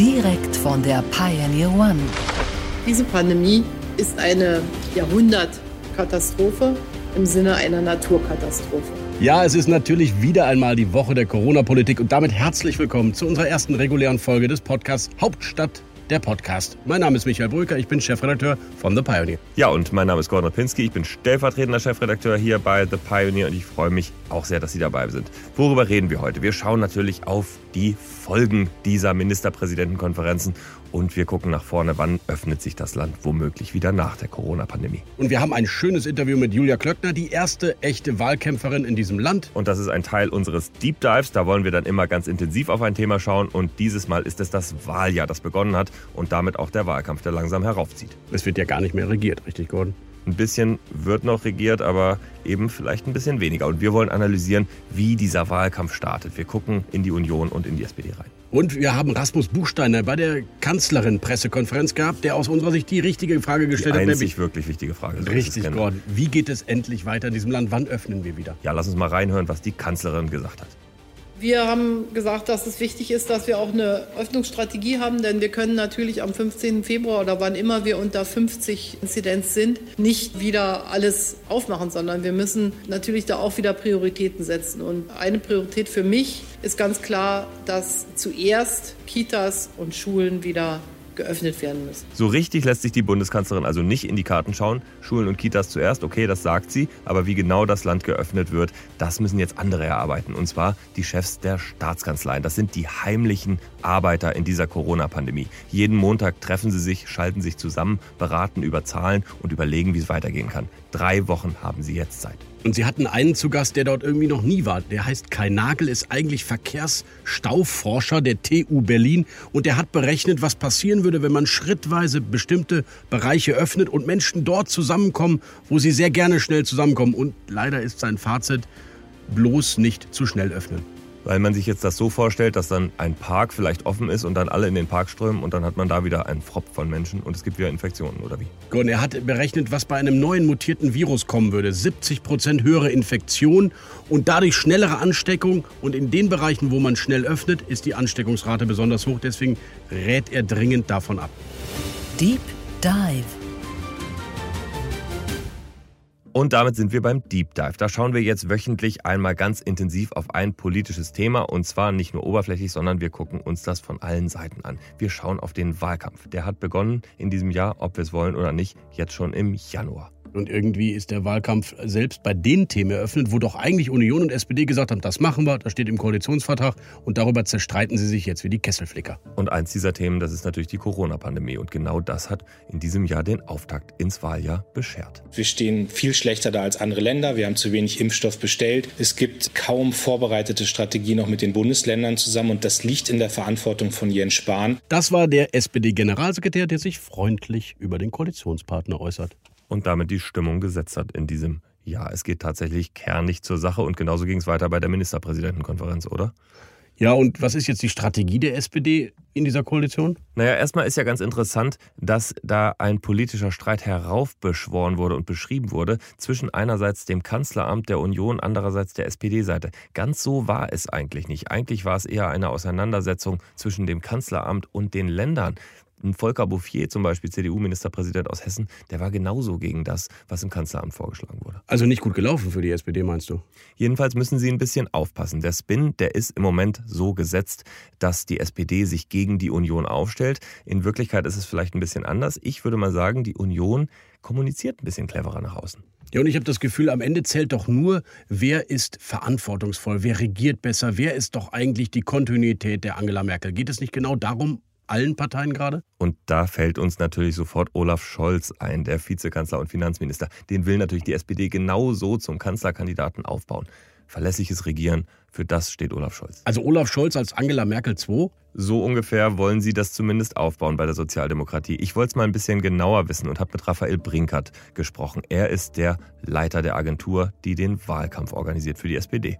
Direkt von der Pioneer One. Diese Pandemie ist eine Jahrhundertkatastrophe im Sinne einer Naturkatastrophe. Ja, es ist natürlich wieder einmal die Woche der Corona-Politik und damit herzlich willkommen zu unserer ersten regulären Folge des Podcasts Hauptstadt der Podcast. Mein Name ist Michael Brücker, ich bin Chefredakteur von The Pioneer. Ja, und mein Name ist Gordon Pinski, ich bin stellvertretender Chefredakteur hier bei The Pioneer und ich freue mich auch sehr, dass Sie dabei sind. Worüber reden wir heute? Wir schauen natürlich auf die Folgen dieser Ministerpräsidentenkonferenzen und wir gucken nach vorne, wann öffnet sich das Land womöglich wieder nach der Corona-Pandemie. Und wir haben ein schönes Interview mit Julia Klöckner, die erste echte Wahlkämpferin in diesem Land. Und das ist ein Teil unseres Deep Dives. Da wollen wir dann immer ganz intensiv auf ein Thema schauen. Und dieses Mal ist es das Wahljahr, das begonnen hat und damit auch der Wahlkampf, der langsam heraufzieht. Es wird ja gar nicht mehr regiert, richtig, Gordon? Ein bisschen wird noch regiert, aber eben vielleicht ein bisschen weniger. Und wir wollen analysieren, wie dieser Wahlkampf startet. Wir gucken in die Union und in die SPD rein. Und wir haben Rasmus Buchsteiner bei der Kanzlerin Pressekonferenz gehabt, der aus unserer Sicht die richtige Frage gestellt die hat. Einzig wirklich wichtige Frage. So richtig, Gordon. Wie geht es endlich weiter in diesem Land? Wann öffnen wir wieder? Ja, lass uns mal reinhören, was die Kanzlerin gesagt hat. Wir haben gesagt, dass es wichtig ist, dass wir auch eine Öffnungsstrategie haben, denn wir können natürlich am 15. Februar oder wann immer wir unter 50 Inzidenz sind, nicht wieder alles aufmachen, sondern wir müssen natürlich da auch wieder Prioritäten setzen. Und eine Priorität für mich ist ganz klar, dass zuerst Kitas und Schulen wieder geöffnet werden müssen. So richtig lässt sich die Bundeskanzlerin also nicht in die Karten schauen. Schulen und Kitas zuerst, okay, das sagt sie. Aber wie genau das Land geöffnet wird, das müssen jetzt andere erarbeiten. Und zwar die Chefs der Staatskanzleien. Das sind die heimlichen Arbeiter in dieser Corona-Pandemie. Jeden Montag treffen sie sich, schalten sich zusammen, beraten über Zahlen und überlegen, wie es weitergehen kann. Drei Wochen haben sie jetzt Zeit. Und sie hatten einen zu Gast, der dort irgendwie noch nie war. Der heißt Kai Nagel, ist eigentlich Verkehrsstauforscher der TU Berlin. Und der hat berechnet, was passieren würde, wenn man schrittweise bestimmte Bereiche öffnet und Menschen dort zusammenkommen, wo sie sehr gerne schnell zusammenkommen. Und leider ist sein Fazit, bloß nicht zu schnell öffnen weil man sich jetzt das so vorstellt, dass dann ein Park vielleicht offen ist und dann alle in den Park strömen und dann hat man da wieder einen Fropf von Menschen und es gibt wieder Infektionen, oder wie? Gordon, er hat berechnet, was bei einem neuen mutierten Virus kommen würde. 70 Prozent höhere Infektion und dadurch schnellere Ansteckung. Und in den Bereichen, wo man schnell öffnet, ist die Ansteckungsrate besonders hoch. Deswegen rät er dringend davon ab. Deep Dive. Und damit sind wir beim Deep Dive. Da schauen wir jetzt wöchentlich einmal ganz intensiv auf ein politisches Thema und zwar nicht nur oberflächlich, sondern wir gucken uns das von allen Seiten an. Wir schauen auf den Wahlkampf. Der hat begonnen in diesem Jahr, ob wir es wollen oder nicht, jetzt schon im Januar. Und irgendwie ist der Wahlkampf selbst bei den Themen eröffnet, wo doch eigentlich Union und SPD gesagt haben, das machen wir, das steht im Koalitionsvertrag und darüber zerstreiten sie sich jetzt wie die Kesselflicker. Und eins dieser Themen, das ist natürlich die Corona-Pandemie und genau das hat in diesem Jahr den Auftakt ins Wahljahr beschert. Wir stehen viel schlechter da als andere Länder, wir haben zu wenig Impfstoff bestellt, es gibt kaum vorbereitete Strategien noch mit den Bundesländern zusammen und das liegt in der Verantwortung von Jens Spahn. Das war der SPD-Generalsekretär, der sich freundlich über den Koalitionspartner äußert und damit die Stimmung gesetzt hat in diesem Jahr. Es geht tatsächlich kernig zur Sache und genauso ging es weiter bei der Ministerpräsidentenkonferenz, oder? Ja, und was ist jetzt die Strategie der SPD in dieser Koalition? Naja, erstmal ist ja ganz interessant, dass da ein politischer Streit heraufbeschworen wurde und beschrieben wurde zwischen einerseits dem Kanzleramt der Union, andererseits der SPD-Seite. Ganz so war es eigentlich nicht. Eigentlich war es eher eine Auseinandersetzung zwischen dem Kanzleramt und den Ländern. Ein Volker Bouffier, zum Beispiel CDU-Ministerpräsident aus Hessen, der war genauso gegen das, was im Kanzleramt vorgeschlagen wurde. Also nicht gut gelaufen für die SPD, meinst du? Jedenfalls müssen Sie ein bisschen aufpassen. Der Spin, der ist im Moment so gesetzt, dass die SPD sich gegen die Union aufstellt. In Wirklichkeit ist es vielleicht ein bisschen anders. Ich würde mal sagen, die Union kommuniziert ein bisschen cleverer nach außen. Ja, und ich habe das Gefühl, am Ende zählt doch nur, wer ist verantwortungsvoll, wer regiert besser, wer ist doch eigentlich die Kontinuität der Angela Merkel. Geht es nicht genau darum, allen Parteien gerade? Und da fällt uns natürlich sofort Olaf Scholz ein, der Vizekanzler und Finanzminister. Den will natürlich die SPD genauso zum Kanzlerkandidaten aufbauen. Verlässliches Regieren, Für das steht Olaf Scholz. Also Olaf Scholz als Angela Merkel II? So ungefähr wollen sie das zumindest aufbauen bei der Sozialdemokratie. Ich wollte es mal ein bisschen genauer wissen und habe mit Raphael Brinkert gesprochen. Er ist der Leiter der Agentur, die den Wahlkampf organisiert für die SPD.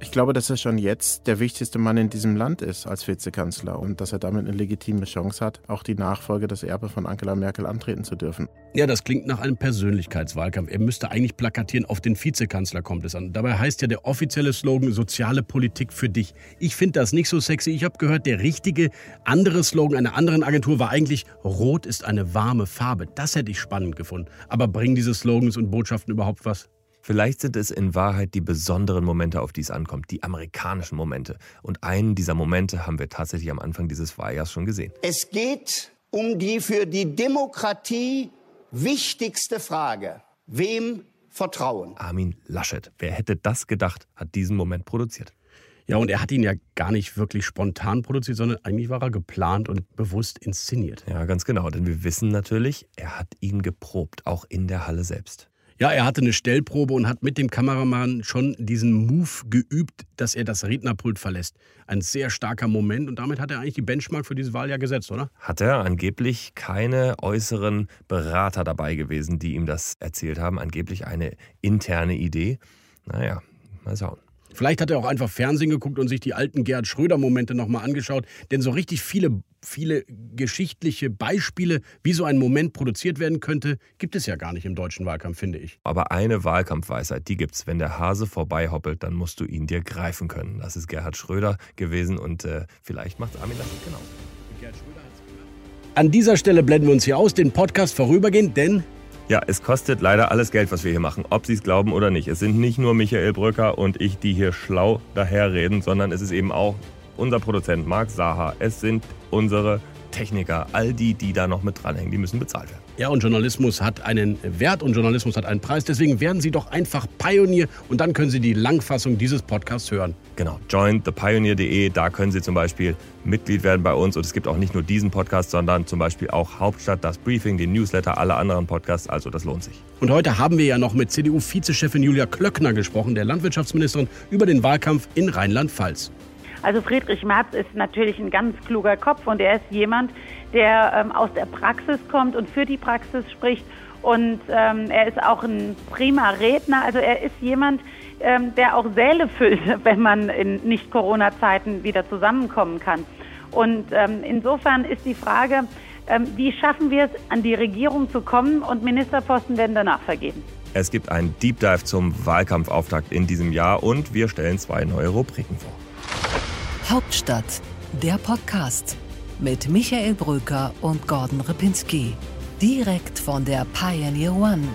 Ich glaube, dass er schon jetzt der wichtigste Mann in diesem Land ist als Vizekanzler und dass er damit eine legitime Chance hat, auch die Nachfolge des Erbe von Angela Merkel antreten zu dürfen. Ja, das klingt nach einem Persönlichkeitswahlkampf. Er müsste eigentlich plakatieren, auf den Vizekanzler kommt es an. Dabei heißt ja der offizielle Slogan Soziale Politik für dich. Ich finde das nicht so sexy. Ich habe gehört, der richtige andere Slogan einer anderen Agentur war eigentlich Rot ist eine warme Farbe. Das hätte ich spannend gefunden. Aber bringen diese Slogans und Botschaften überhaupt was? Vielleicht sind es in Wahrheit die besonderen Momente, auf die es ankommt, die amerikanischen Momente. Und einen dieser Momente haben wir tatsächlich am Anfang dieses Wahljahrs schon gesehen. Es geht um die für die Demokratie wichtigste Frage. Wem vertrauen? Armin Laschet. Wer hätte das gedacht, hat diesen Moment produziert. Ja, und er hat ihn ja gar nicht wirklich spontan produziert, sondern eigentlich war er geplant und bewusst inszeniert. Ja, ganz genau. Denn wir wissen natürlich, er hat ihn geprobt, auch in der Halle selbst. Ja, er hatte eine Stellprobe und hat mit dem Kameramann schon diesen Move geübt, dass er das Rednerpult verlässt. Ein sehr starker Moment und damit hat er eigentlich die Benchmark für dieses Wahljahr gesetzt, oder? Hat er angeblich keine äußeren Berater dabei gewesen, die ihm das erzählt haben. Angeblich eine interne Idee. Naja, mal schauen. Vielleicht hat er auch einfach Fernsehen geguckt und sich die alten Gerhard Schröder-Momente nochmal angeschaut. Denn so richtig viele, viele geschichtliche Beispiele, wie so ein Moment produziert werden könnte, gibt es ja gar nicht im deutschen Wahlkampf, finde ich. Aber eine Wahlkampfweisheit, die gibt's. Wenn der Hase vorbeihoppelt, dann musst du ihn dir greifen können. Das ist Gerhard Schröder gewesen und äh, vielleicht macht Armin das genau. An dieser Stelle blenden wir uns hier aus, den Podcast vorübergehend, denn ja, es kostet leider alles Geld, was wir hier machen, ob Sie es glauben oder nicht. Es sind nicht nur Michael Brücker und ich, die hier schlau daherreden, sondern es ist eben auch unser Produzent Marc Saha. Es sind unsere Techniker, all die, die da noch mit dranhängen, die müssen bezahlt werden. Ja, und Journalismus hat einen Wert und Journalismus hat einen Preis. Deswegen werden Sie doch einfach Pionier und dann können Sie die Langfassung dieses Podcasts hören. Genau, jointhepioneer.de, da können Sie zum Beispiel Mitglied werden bei uns. Und es gibt auch nicht nur diesen Podcast, sondern zum Beispiel auch Hauptstadt, das Briefing, den Newsletter, alle anderen Podcasts. Also das lohnt sich. Und heute haben wir ja noch mit CDU-Vizechefin Julia Klöckner gesprochen, der Landwirtschaftsministerin, über den Wahlkampf in Rheinland-Pfalz. Also Friedrich Merz ist natürlich ein ganz kluger Kopf und er ist jemand, der ähm, aus der Praxis kommt und für die Praxis spricht. Und ähm, er ist auch ein prima Redner. Also er ist jemand, ähm, der auch Säle füllt, wenn man in Nicht-Corona-Zeiten wieder zusammenkommen kann. Und ähm, insofern ist die Frage, ähm, wie schaffen wir es, an die Regierung zu kommen und Ministerposten werden danach vergeben. Es gibt einen Deep Dive zum Wahlkampfauftakt in diesem Jahr und wir stellen zwei neue Rubriken vor. Hauptstadt, der Podcast mit Michael Bröker und Gordon Ripinski. Direkt von der Pioneer One.